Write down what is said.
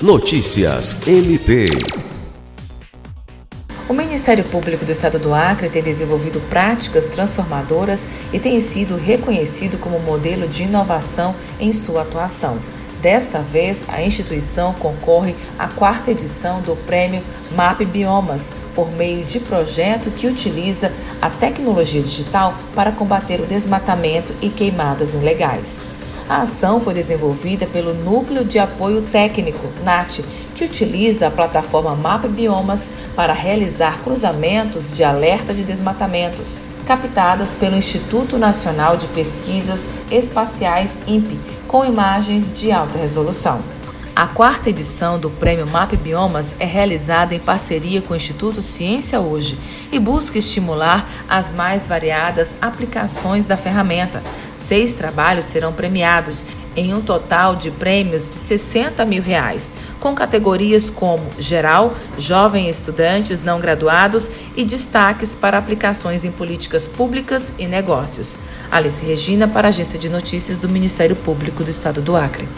Notícias MP. O Ministério Público do Estado do Acre tem desenvolvido práticas transformadoras e tem sido reconhecido como modelo de inovação em sua atuação. Desta vez, a instituição concorre à quarta edição do prêmio MAP Biomas, por meio de projeto que utiliza a tecnologia digital para combater o desmatamento e queimadas ilegais. A ação foi desenvolvida pelo Núcleo de Apoio Técnico, NAT, que utiliza a plataforma Map Biomas para realizar cruzamentos de alerta de desmatamentos, captadas pelo Instituto Nacional de Pesquisas Espaciais INPE, com imagens de alta resolução. A quarta edição do Prêmio MAP Biomas é realizada em parceria com o Instituto Ciência Hoje e busca estimular as mais variadas aplicações da ferramenta. Seis trabalhos serão premiados em um total de prêmios de 60 mil reais, com categorias como geral, jovem estudantes não graduados e destaques para aplicações em políticas públicas e negócios. Alice Regina para a Agência de Notícias do Ministério Público do Estado do Acre.